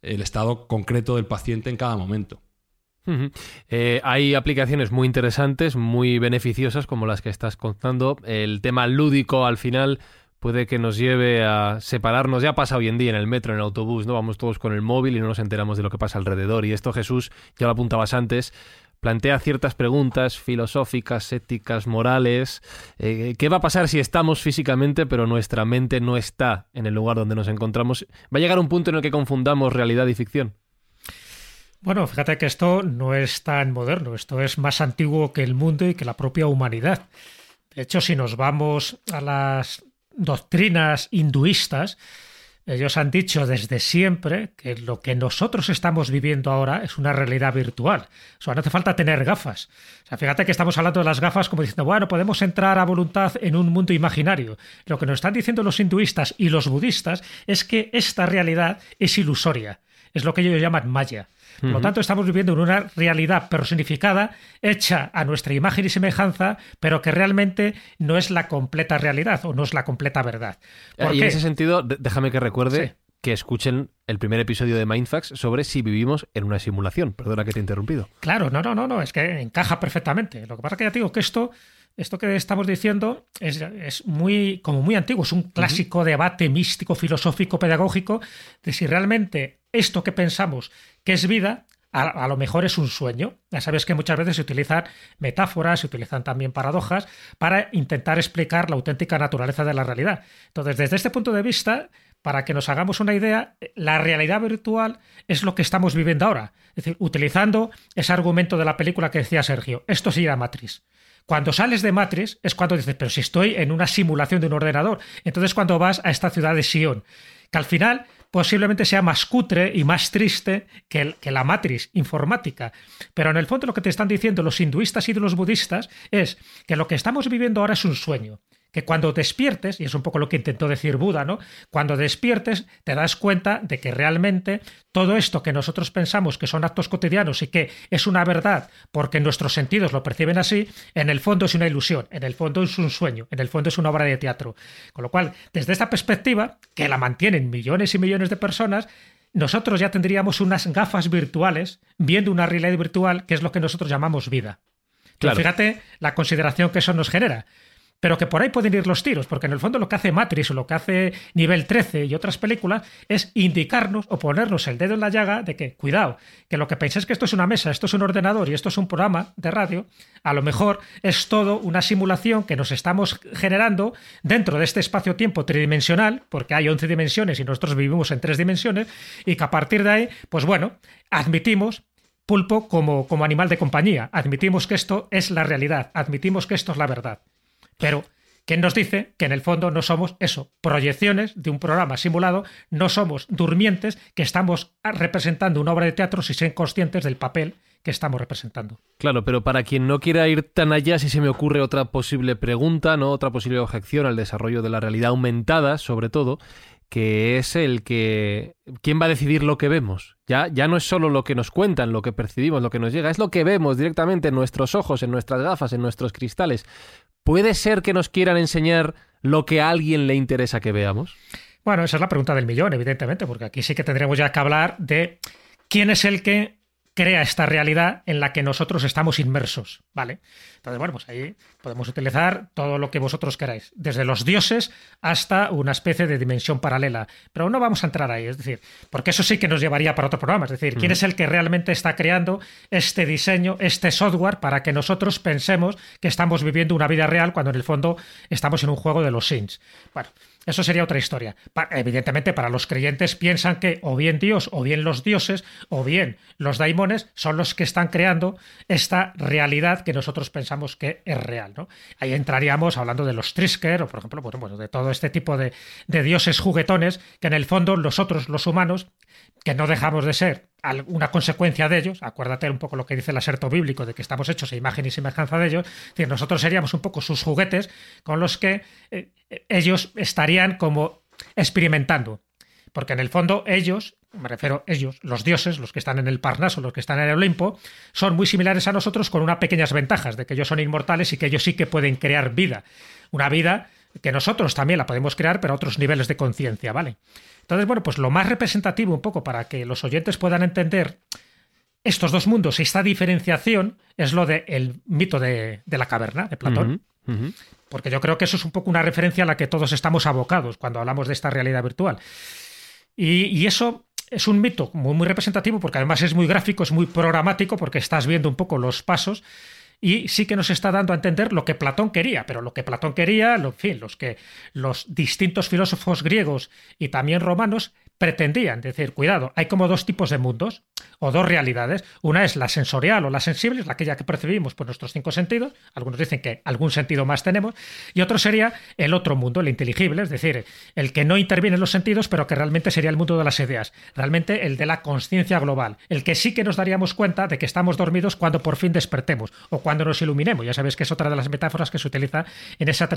el estado concreto del paciente en cada momento. Eh, hay aplicaciones muy interesantes, muy beneficiosas, como las que estás contando. El tema lúdico al final puede que nos lleve a separarnos. Ya pasa hoy en día en el metro, en el autobús, ¿no? Vamos todos con el móvil y no nos enteramos de lo que pasa alrededor. Y esto, Jesús, ya lo apuntabas antes, plantea ciertas preguntas filosóficas, éticas, morales. Eh, ¿Qué va a pasar si estamos físicamente, pero nuestra mente no está en el lugar donde nos encontramos? ¿Va a llegar un punto en el que confundamos realidad y ficción? Bueno, fíjate que esto no es tan moderno, esto es más antiguo que el mundo y que la propia humanidad. De hecho, si nos vamos a las doctrinas hinduistas, ellos han dicho desde siempre que lo que nosotros estamos viviendo ahora es una realidad virtual. O sea, no hace falta tener gafas. O sea, fíjate que estamos hablando de las gafas como diciendo, bueno, podemos entrar a voluntad en un mundo imaginario. Lo que nos están diciendo los hinduistas y los budistas es que esta realidad es ilusoria. Es lo que ellos llaman maya. Por lo tanto, estamos viviendo en una realidad personificada, hecha a nuestra imagen y semejanza, pero que realmente no es la completa realidad o no es la completa verdad. y en ese sentido, déjame que recuerde que escuchen el primer episodio de Mindfax sobre si vivimos en una simulación. Perdona que te he interrumpido. Claro, no, no, no, no, es que encaja perfectamente. Lo que pasa es que ya te digo que esto esto que estamos diciendo es, muy, como muy antiguo, es un clásico debate místico, filosófico, pedagógico, de si realmente esto que pensamos que es vida a, lo mejor es un sueño. Ya sabes que muchas veces se utilizan metáforas, se utilizan también paradojas para intentar explicar la auténtica naturaleza de la realidad. Entonces, desde este punto de vista, para que nos hagamos una idea, la realidad virtual es lo que estamos viviendo ahora. Es decir, utilizando ese argumento de la película que decía Sergio, esto sería Matrix. Cuando sales de Matrix es cuando dices, pero si estoy en una simulación de un ordenador. Entonces cuando vas a esta ciudad de Sion, que al final posiblemente sea más cutre y más triste que, la matriz informática. Pero en el fondo lo que te están diciendo los hinduistas y los budistas es que lo que estamos viviendo ahora es un sueño que cuando despiertes, y es un poco lo que intentó decir Buda, ¿no? Cuando despiertes te das cuenta de que realmente todo esto que nosotros pensamos que son actos cotidianos y que es una verdad porque nuestros sentidos lo perciben así, en el fondo es una ilusión, en el fondo es un sueño, en el fondo es una obra de teatro. Con lo cual, desde esta perspectiva, que la mantienen millones y millones de personas, nosotros ya tendríamos unas gafas virtuales viendo una realidad virtual que es lo que nosotros llamamos vida. Claro. fíjate la consideración que eso nos genera pero que por ahí pueden ir los tiros, porque en el fondo lo que hace Matrix o lo que hace Nivel 13 y otras películas es indicarnos o ponernos el dedo en la llaga de que, cuidado, que lo que pensáis que esto es una mesa, esto es un ordenador y esto es un programa de radio, a lo mejor es todo una simulación que nos estamos generando dentro de este espacio-tiempo tridimensional, porque hay 11 dimensiones y nosotros vivimos en tres dimensiones, y que a partir de ahí, pues bueno, admitimos pulpo como, como animal de compañía, admitimos que esto es la realidad, admitimos que esto es la verdad. Pero, ¿quién nos dice que en el fondo no somos eso, proyecciones de un programa simulado, no somos durmientes que estamos representando una obra de teatro si son conscientes del papel que estamos representando. Claro, pero para quien no quiera ir tan allá, si se me ocurre otra posible pregunta, ¿no? Otra posible objeción al desarrollo de la realidad aumentada, sobre todo, que es el que quién va a decidir lo que vemos. Ya, ya no es solo lo que nos cuentan, lo que percibimos, lo que nos llega, es lo que vemos directamente en nuestros ojos, en nuestras gafas, en nuestros cristales. ¿Puede ser que nos quieran enseñar lo que a alguien le interesa que veamos? Bueno, esa es la pregunta del millón, evidentemente, porque aquí sí que tendremos ya que hablar de quién es el que crea esta realidad en la que nosotros estamos inmersos, ¿vale? Entonces, bueno, pues ahí podemos utilizar todo lo que vosotros queráis, desde los dioses hasta una especie de dimensión paralela, pero no vamos a entrar ahí, es decir, porque eso sí que nos llevaría para otro programa, es decir, quién es el que realmente está creando este diseño, este software para que nosotros pensemos que estamos viviendo una vida real cuando en el fondo estamos en un juego de los Sims. Bueno, eso sería otra historia. evidentemente, para los creyentes piensan que o bien Dios, o bien los dioses, o bien los daimones son los que están creando esta realidad que nosotros pensamos que es real. ¿no? Ahí entraríamos hablando de los Trisker, o por ejemplo, bueno, de todo este tipo de, de dioses juguetones, que en el fondo nosotros, los humanos, que no dejamos de ser alguna consecuencia de ellos, acuérdate un poco lo que dice el aserto bíblico de que estamos hechos a imagen y semejanza de ellos, es decir, nosotros seríamos un poco sus juguetes con los que eh, ellos estarían como experimentando. Porque en el fondo ellos, me refiero a ellos, los dioses, los que están en el Parnaso, los que están en el Olimpo, son muy similares a nosotros con unas pequeñas ventajas de que ellos son inmortales y que ellos sí que pueden crear vida. Una vida que nosotros también la podemos crear, pero a otros niveles de conciencia, ¿vale? Entonces, bueno, pues lo más representativo un poco para que los oyentes puedan entender estos dos mundos y esta diferenciación es lo del mito de, la caverna de Platón. Porque yo creo que eso es un poco una referencia a la que todos estamos abocados cuando hablamos de esta realidad virtual. Y, eso es un mito muy, muy representativo porque además es muy gráfico, es muy programático porque estás viendo un poco los pasos y sí que nos está dando a entender lo que Platón quería, pero lo que Platón quería, en fin, los que los distintos filósofos griegos y también romanos pretendían decir, cuidado, hay como dos tipos de mundos o dos realidades. Una es la sensorial o la sensible, es aquella que percibimos por nuestros cinco sentidos. Algunos dicen que algún sentido más tenemos. Y otro sería el otro mundo, el inteligible, es decir, el que no interviene en los sentidos, pero que realmente sería el mundo de las ideas. Realmente el de la conciencia global. El que sí que nos daríamos cuenta de que estamos dormidos cuando por fin despertemos o cuando nos iluminemos. Ya sabéis que es otra de las metáforas que se utiliza en esa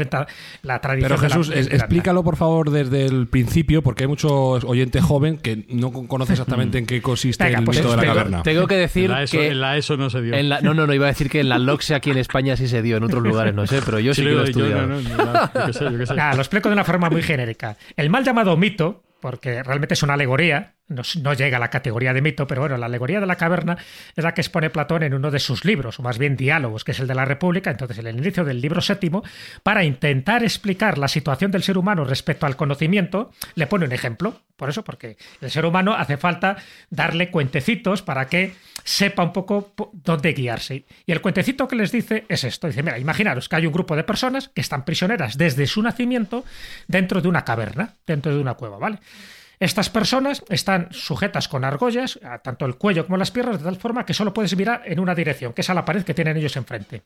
la tradición. Pero Jesús, explícalo por favor desde el principio, porque hay muchos oyente joven que no conoce exactamente en qué consiste el pues mito de la tengo, caverna. Tengo que decir que en la ESO no se dio. no, no, no, iba a decir que en la LOXE aquí en España sí se dio, en otros lugares no sé, pero yo sí, que lo he estudiado. lo explico de una forma muy genérica. El mal llamado mito, porque realmente es una alegoría, no, llega a la categoría de mito, pero bueno, la alegoría de la caverna es la que expone Platón en uno de sus libros, o más bien diálogos, que es el de la República, entonces en el inicio del libro séptimo, para intentar explicar la situación del ser humano respecto al conocimiento, le pone un ejemplo. Por eso, porque el ser humano hace falta darle cuentecitos para que sepa un poco dónde guiarse. Y el cuentecito que les dice es esto. Dice, mira, imaginaros que hay un grupo de personas que están prisioneras desde su nacimiento dentro de una caverna, dentro de una cueva, ¿vale? Estas personas están sujetas con argollas, tanto el cuello como las piernas, de tal forma que solo puedes mirar en una dirección, que es a la pared que tienen ellos enfrente.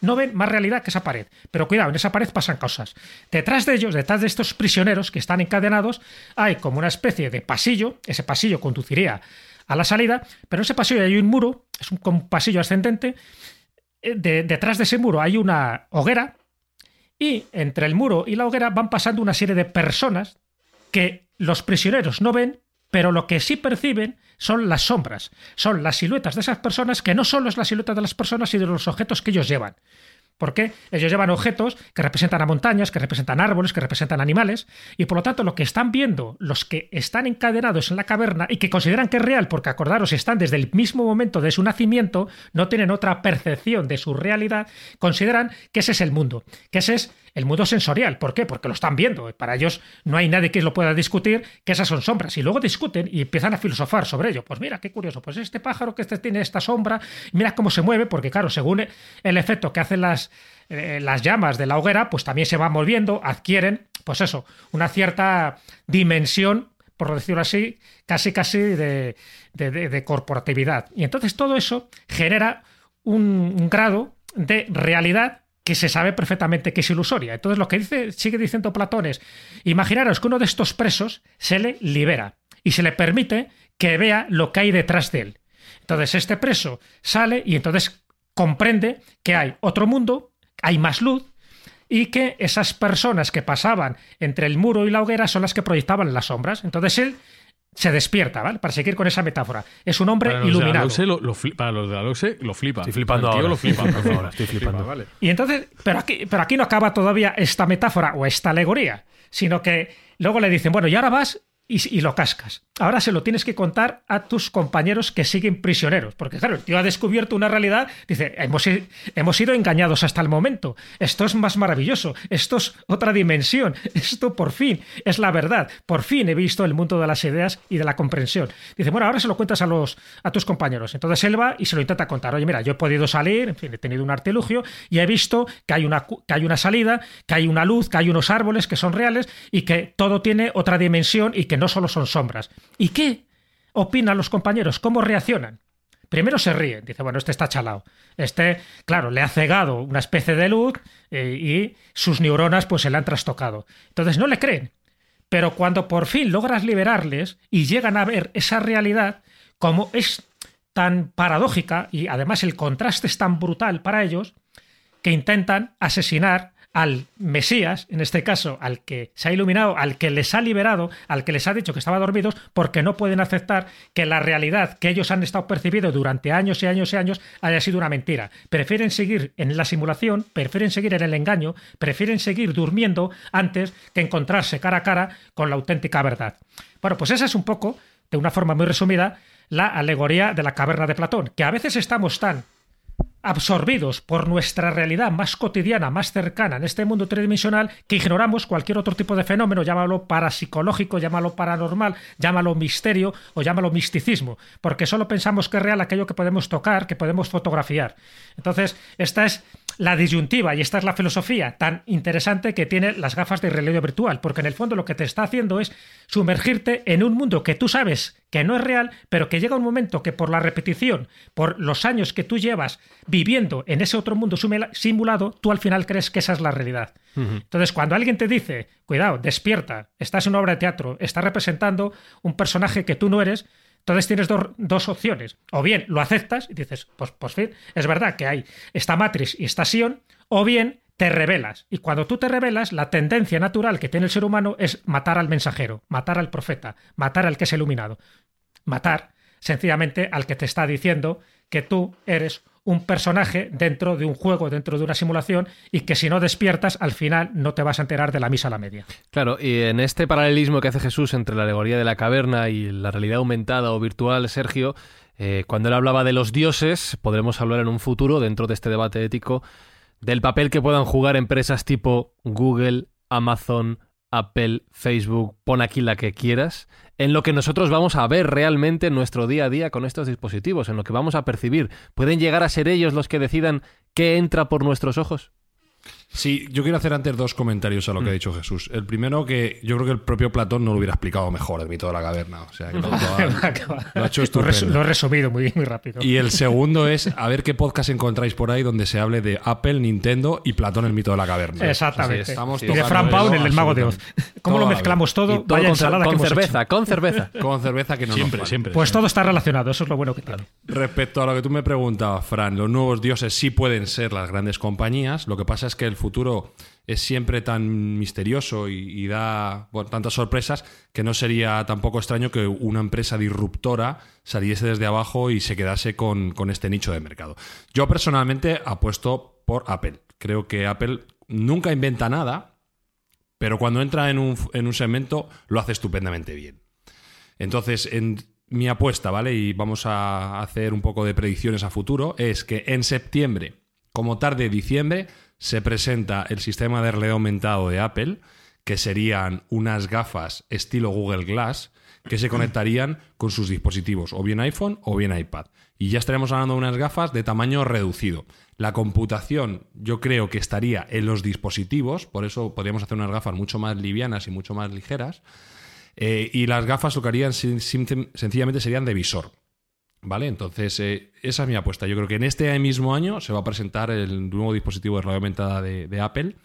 No ven más realidad que esa pared. Pero cuidado, en esa pared pasan cosas. Detrás de ellos, detrás de estos prisioneros que están encadenados, hay como una especie de pasillo. Ese pasillo conduciría a la salida, pero en ese pasillo hay un muro, es un, pasillo ascendente. Eh, detrás de ese muro hay una hoguera y entre el muro y la hoguera van pasando una serie de personas que los prisioneros no ven, pero lo que sí perciben son las sombras, son las siluetas de esas personas que no solo es la silueta de las personas, sino de los objetos que ellos llevan. Porque ellos llevan objetos que representan a montañas, que representan árboles, que representan animales, y por lo tanto lo que están viendo los que están encadenados en la caverna y que consideran que es real, porque acordaros, están desde el mismo momento de su nacimiento, no tienen otra percepción de su realidad, consideran que ese es el mundo, que ese es el mundo sensorial. ¿Por qué? Porque lo están viendo. Para ellos no hay nadie que lo pueda discutir, que esas son sombras. Y luego discuten y empiezan a filosofar sobre ello. Pues mira, qué curioso. Pues este pájaro que este tiene esta sombra, mira cómo se mueve, porque claro, según el efecto que hacen las, eh, las llamadas de la hoguera, pues también se van moviendo, adquieren, pues eso, una cierta dimensión por decirlo así, casi casi de, de, corporatividad. Y entonces todo eso genera un grado de realidad que se sabe perfectamente que es ilusoria. Entonces lo que dice, sigue diciendo Platón es, imaginaros que uno de estos presos se le libera y se le permite que vea lo que hay detrás de él. Entonces este preso sale y entonces comprende que hay otro mundo, hay más luz, y que esas personas que pasaban entre el muro y la hoguera son las que proyectaban las sombras. Entonces él se despierta, ¿vale? Para seguir con esa metáfora. Es un hombre iluminado. para los de Aloxe lo flipa. Estoy flipando ahora. Lo flipa, estoy flipando. Vale. Y entonces, pero aquí, pero aquí no acaba todavía esta metáfora o esta alegoría, sino que luego le dicen, bueno, y ahora vas y, lo cascas. Ahora se lo tienes que contar a tus compañeros que siguen prisioneros, porque claro, el tío ha descubierto una realidad, dice, hemos, hemos sido engañados hasta el momento, esto es más maravilloso, esto es otra dimensión, esto por fin es la verdad, por fin he visto el mundo de las ideas y de la comprensión. Dice, bueno, ahora se lo cuentas a, los, a tus compañeros. Entonces él va y se lo intenta contar, oye, mira, yo he podido salir, en fin, he tenido un artilugio y he visto que hay una, que hay una salida, que hay una luz, que hay unos árboles que son reales y que todo tiene otra dimensión y que no solo son sombras. ¿Y qué opinan los compañeros? ¿Cómo reaccionan? Primero se ríen, dice, bueno, este está chalado. Este, claro, le ha cegado una especie de luz eh, y sus neuronas pues se le han trastocado. Entonces no le creen. Pero cuando por fin logras liberarles y llegan a ver esa realidad, como es tan paradójica y además el contraste es tan brutal para ellos, que intentan asesinar al Mesías, en este caso, al que se ha iluminado, al que les ha liberado, al que les ha dicho que estaban dormidos, porque no pueden aceptar que la realidad que ellos han estado percibiendo durante años y años y años haya sido una mentira. Prefieren seguir en la simulación, prefieren seguir en el engaño, prefieren seguir durmiendo antes que encontrarse cara a cara con la auténtica verdad. Bueno, pues esa es un poco, de una forma muy resumida, la alegoría de la caverna de Platón, que a veces estamos tan absorbidos por nuestra realidad más cotidiana, más cercana en este mundo tridimensional, que ignoramos cualquier otro tipo de fenómeno, llámalo parapsicológico, llámalo paranormal, llámalo misterio o llámalo misticismo, porque solo pensamos que es real aquello que podemos tocar, que podemos fotografiar. Entonces, esta es la disyuntiva y esta es la filosofía tan interesante que tiene las gafas de realidad virtual, porque en el fondo lo que te está haciendo es sumergirte en un mundo que tú sabes que no es real, pero que llega un momento que por la repetición, por los años que tú llevas viviendo en ese otro mundo simulado, tú al final crees que esa es la realidad. Entonces, cuando alguien te dice, cuidado, despierta, estás en una obra de teatro, estás representando un personaje que tú no eres, entonces tienes dos opciones. O bien lo aceptas y dices, pues, pues fin, es verdad que hay esta matriz y esta Sion, o bien te rebelas. Y cuando tú te rebelas, la tendencia natural que tiene el ser humano es matar al mensajero, matar al profeta, matar al que es iluminado. Matar, sencillamente, al que te está diciendo que tú eres un personaje dentro de un juego, dentro de una simulación, y que si no despiertas, al final no te vas a enterar de la misa a la media. Claro, y en este paralelismo que hace Jesús entre la alegoría de la caverna y la realidad aumentada o virtual, Sergio, eh, cuando él hablaba de los dioses, podremos hablar en un futuro, dentro de este debate ético, del papel que puedan jugar empresas tipo Google, Amazon, Apple, Facebook, pon aquí la que quieras, en lo que nosotros vamos a ver realmente en nuestro día a día con estos dispositivos, en lo que vamos a percibir. ¿Pueden llegar a ser ellos los que decidan qué entra por nuestros ojos? Sí, yo quiero hacer antes dos comentarios a lo que ha dicho Jesús. El primero, que yo creo que el propio Platón no lo hubiera explicado mejor el mito de la caverna. O sea, que lo, <laughs> lo ha, lo ha hecho Lo, estupendo. res- lo he resumido muy, muy rápido. Y el segundo es <laughs> a ver qué podcast encontráis por ahí donde se hable de Apple, Nintendo y Platón el mito de la caverna. Exactamente. Estamos y de tocando Fran Paun, eso el del mago de Oz. <laughs> ¿Cómo lo mezclamos todo? todo Vaya con, ensalada con que cerveza, con cerveza. Con cerveza que no nos Siempre, falta. siempre. Pues todo está relacionado, eso es lo bueno que tiene. Respecto a lo que tú me preguntabas, Fran, los nuevos dioses sí pueden ser las grandes compañías. Lo que pasa es que el futuro es siempre tan misterioso y, da tantas sorpresas que no sería tampoco extraño que una empresa disruptora saliese desde abajo y se quedase con, con este nicho de mercado. Yo personalmente apuesto por Apple. Creo que Apple nunca inventa nada, pero cuando entra en un, en un segmento lo hace estupendamente bien. Entonces, en mi apuesta, ¿vale? Y vamos a hacer un poco de predicciones a futuro, es que en septiembre, como tarde diciembre, se presenta el sistema de realidad aumentado de Apple, que serían unas gafas estilo Google Glass, que se conectarían con sus dispositivos, o bien iPhone o bien iPad. Y ya estaremos hablando de unas gafas de tamaño reducido. La computación yo creo que estaría en los dispositivos, por eso podríamos hacer unas gafas mucho más livianas y mucho más ligeras. Eh, y las gafas lo sencillamente serían de visor. ¿Vale? Entonces, eh, esa es mi apuesta. Yo creo que en este mismo año se va a presentar el nuevo dispositivo de realidad aumentada de Apple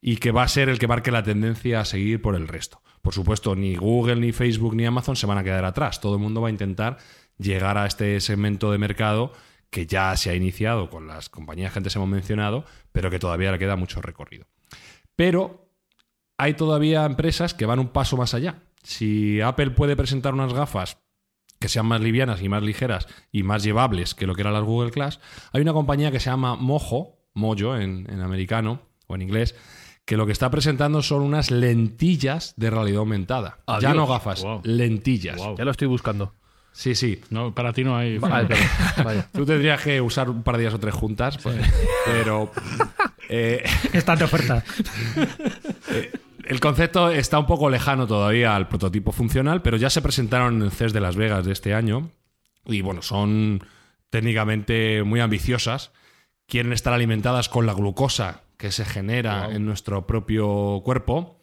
y que va a ser el que marque la tendencia a seguir por el resto. Por supuesto, ni Google, ni Facebook, ni Amazon se van a quedar atrás. Todo el mundo va a intentar llegar a este segmento de mercado que ya se ha iniciado con las compañías que antes hemos mencionado, pero que todavía le queda mucho recorrido. Pero hay todavía empresas que van un paso más allá. Si Apple puede presentar unas gafas que sean más livianas y más ligeras y más llevables que lo que eran las Google Glass, hay una compañía que se llama Mojo, Mojo en, en americano o en inglés, que lo que está presentando son unas lentillas de realidad aumentada. Ya no gafas, Wow. lentillas. Wow. Ya lo estoy buscando. Sí, sí. No, para ti no hay. Vaya. Tú tendrías que usar un par de días o tres juntas, pues, pero <laughs> eh, Están de oferta. El concepto está un poco lejano todavía al prototipo funcional, pero ya se presentaron en el CES de Las Vegas de este año y bueno, son técnicamente muy ambiciosas. Quieren estar alimentadas con la glucosa que se genera en nuestro propio cuerpo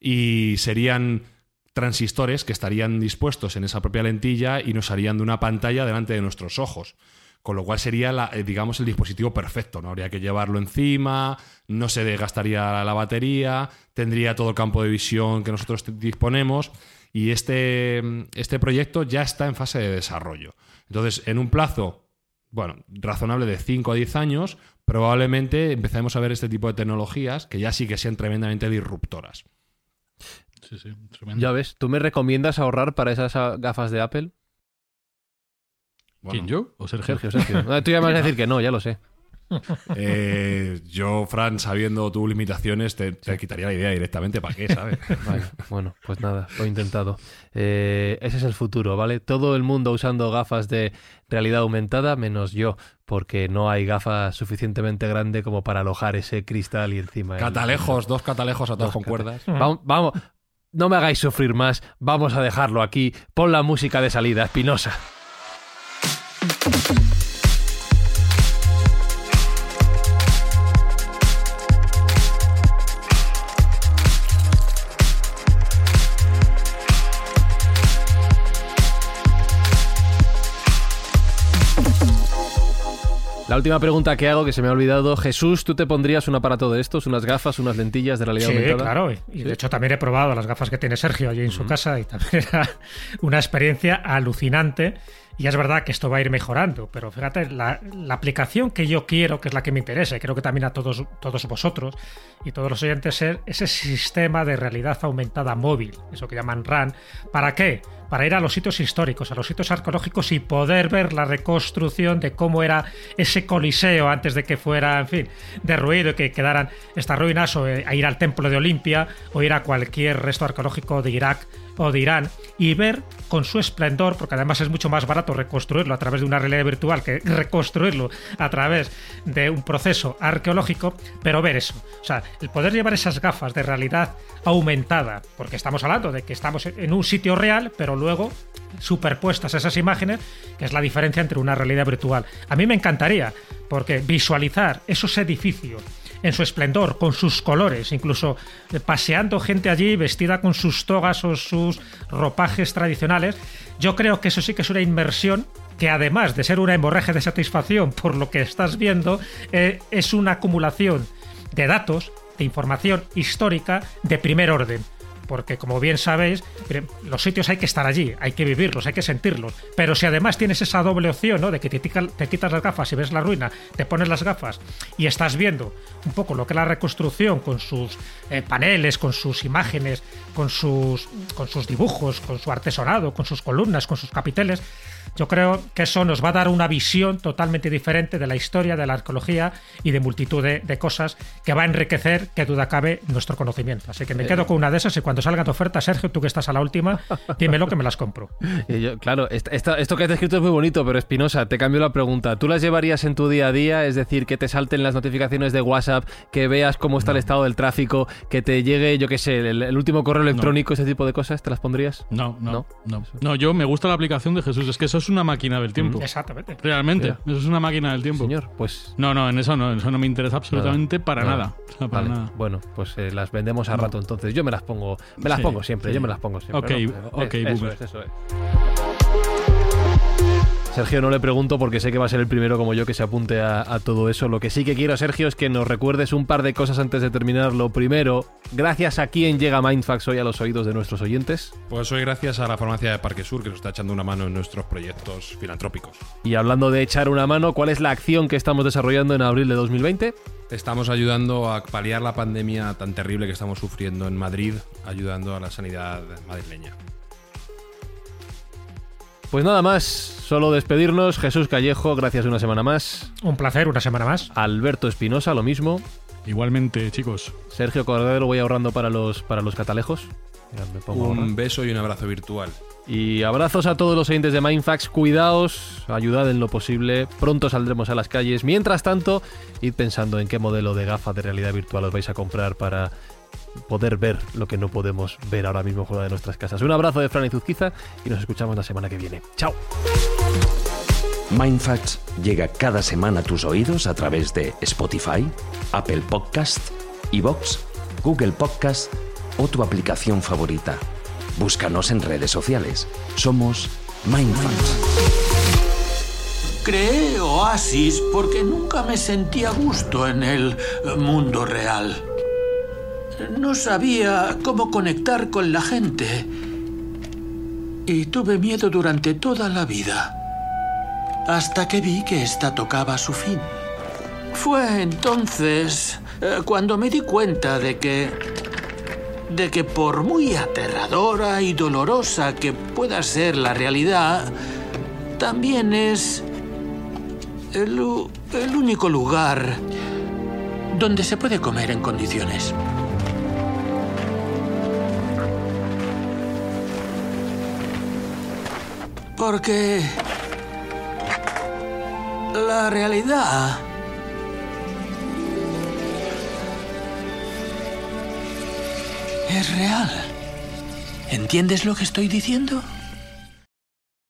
y serían transistores que estarían dispuestos en esa propia lentilla y nos harían de una pantalla delante de nuestros ojos. Con lo cual sería, la, eh, digamos, el dispositivo perfecto. No habría que llevarlo encima, no se desgastaría la batería, tendría todo el campo de visión que nosotros disponemos. Y este, este proyecto ya está en fase de desarrollo. Entonces, en un plazo, bueno, razonable de 5 a 10 años, probablemente empezaremos a ver este tipo de tecnologías que ya sí que sean tremendamente disruptoras. Sí, sí, tremendo. Ya ves, ¿tú me recomiendas ahorrar para esas gafas de Apple? ¿Quién, yo o Sergio? Sergio, Sergio. Tú ya me vas a decir que no, ya lo sé. Eh, yo, Fran, sabiendo tus limitaciones, te, te quitaría la idea directamente. ¿Para qué, sabes? <laughs> Vale, bueno, pues nada, lo he intentado. Eh, ese es el futuro, ¿vale? Todo el mundo usando gafas de realidad aumentada, menos yo, porque no hay gafas suficientemente grande como para alojar ese cristal y encima. el- Catalejos, dos catalejos atados Dos con cuerdas. <laughs> Vamos, vamos, no me hagáis sufrir más, vamos a dejarlo aquí. Pon la música de salida, Espinosa. La última pregunta que hago, que se me ha olvidado. Jesús, ¿tú te pondrías un aparato de estos? ¿Unas gafas, unas lentillas de realidad Sí, aumentada? claro. Y, y de hecho también he probado las gafas que tiene Sergio allí en su casa y también <laughs> era una experiencia alucinante. Y es verdad que esto va a ir mejorando, pero fíjate, la, aplicación que yo quiero, que es la que me interesa, y creo que también a todos, todos vosotros y todos los oyentes, es ese sistema de realidad aumentada móvil, eso que llaman RAN. ¿Para qué? Para ir a los sitios históricos, a los sitios arqueológicos y poder ver la reconstrucción de cómo era ese coliseo antes de que fuera, en fin, derruido y que quedaran estas ruinas, o a ir al templo de Olimpia, o ir a cualquier resto arqueológico de Irak o de Irán y ver con su esplendor, porque además es mucho más barato reconstruirlo a través de una realidad virtual que <laughs> reconstruirlo a través de un proceso arqueológico, pero ver eso. O sea, el poder llevar esas gafas de realidad aumentada, porque estamos hablando de que estamos en un sitio real, pero luego superpuestas esas imágenes, que es la diferencia entre una realidad virtual. A mí me encantaría, porque visualizar esos edificios, en su esplendor, con sus colores, incluso paseando gente allí vestida con sus togas o sus ropajes tradicionales. Yo creo que eso sí que es una inmersión que además de ser una hemorragia de satisfacción por lo que estás viendo, eh, es una acumulación de datos, de información histórica de primer orden porque como bien sabéis, los sitios hay que estar allí, hay que vivirlos, hay que sentirlos. Pero si además tienes esa doble opción, ¿no? De que te, quitas las gafas y ves la ruina, te pones las gafas y estás viendo un poco lo que es la reconstrucción con sus eh, paneles, con sus imágenes, con sus, con sus dibujos, con su artesonado, con sus columnas, con sus capiteles, yo creo que eso nos va a dar una visión totalmente diferente de la historia, de la arqueología y de multitud de, cosas que va a enriquecer, que duda cabe, nuestro conocimiento. Así que me quedo con una de esas y cuando salga tu oferta, Sergio, tú que estás a la última, dímelo que me las compro. <laughs> claro, esto que has descrito es muy bonito, pero Espinosa, te cambio la pregunta. ¿Tú las llevarías en tu día a día? Es decir, que te salten las notificaciones de WhatsApp, que veas cómo está el estado del tráfico, que te llegue, yo qué sé, el, último correo electrónico, ese tipo de cosas, ¿te las pondrías? No, no, no. No, yo me gusta la aplicación de Jesús, es que eso es una máquina del tiempo. Exactamente. Realmente, eso es una máquina del tiempo. Señor, pues. No, no, en eso no, en eso no me interesa absolutamente para nada. Bueno, pues eh, las vendemos a rato entonces. Yo me las pongo, me las pongo siempre, yo me las pongo siempre. Ok, ok, eso es, eso es. Sergio no le pregunto porque sé que va a ser el primero como yo que se apunte a, todo eso. Lo que sí que quiero, Sergio, es que nos recuerdes un par de cosas antes de terminar. Lo primero, gracias a quién llega Mindfax hoy a los oídos de nuestros oyentes. Pues hoy gracias a la farmacia de Parque Sur que nos está echando una mano en nuestros proyectos filantrópicos. Y hablando de echar una mano, ¿cuál es la acción que estamos desarrollando en abril de 2020? Estamos ayudando a paliar la pandemia tan terrible que estamos sufriendo en Madrid, ayudando a la sanidad madrileña. Pues nada más, solo despedirnos. Jesús Callejo, gracias una semana más. Un placer, una semana más. Alberto Espinosa, lo mismo. Igualmente, chicos. Sergio Cordero, voy ahorrando para los, para los catalejos. un beso y un abrazo virtual. Y abrazos a todos los oyentes de Mindfax. Cuidaos, ayudad en lo posible. Pronto saldremos a las calles. Mientras tanto, id pensando en qué modelo de gafas de realidad virtual os vais a comprar para poder ver lo que no podemos ver ahora mismo fuera de nuestras casas. Un abrazo de Fran y Zuzquiza y nos escuchamos la semana que viene. ¡Chao! Mindfacts llega cada semana a tus oídos a través de Spotify, Apple Podcast, Evox, Google Podcast o tu aplicación favorita. Búscanos en redes sociales. Somos Mindfacts. Creé Oasis porque nunca me sentí a gusto en el mundo real. No sabía cómo conectar con la gente. Y tuve miedo durante toda la vida. Hasta que vi que esta tocaba su fin. Fue entonces eh, cuando me di cuenta de que... de que por muy aterradora y dolorosa que pueda ser la realidad, también es el, el único lugar donde se puede comer en condiciones. Porque la realidad es real. ¿Entiendes lo que estoy diciendo?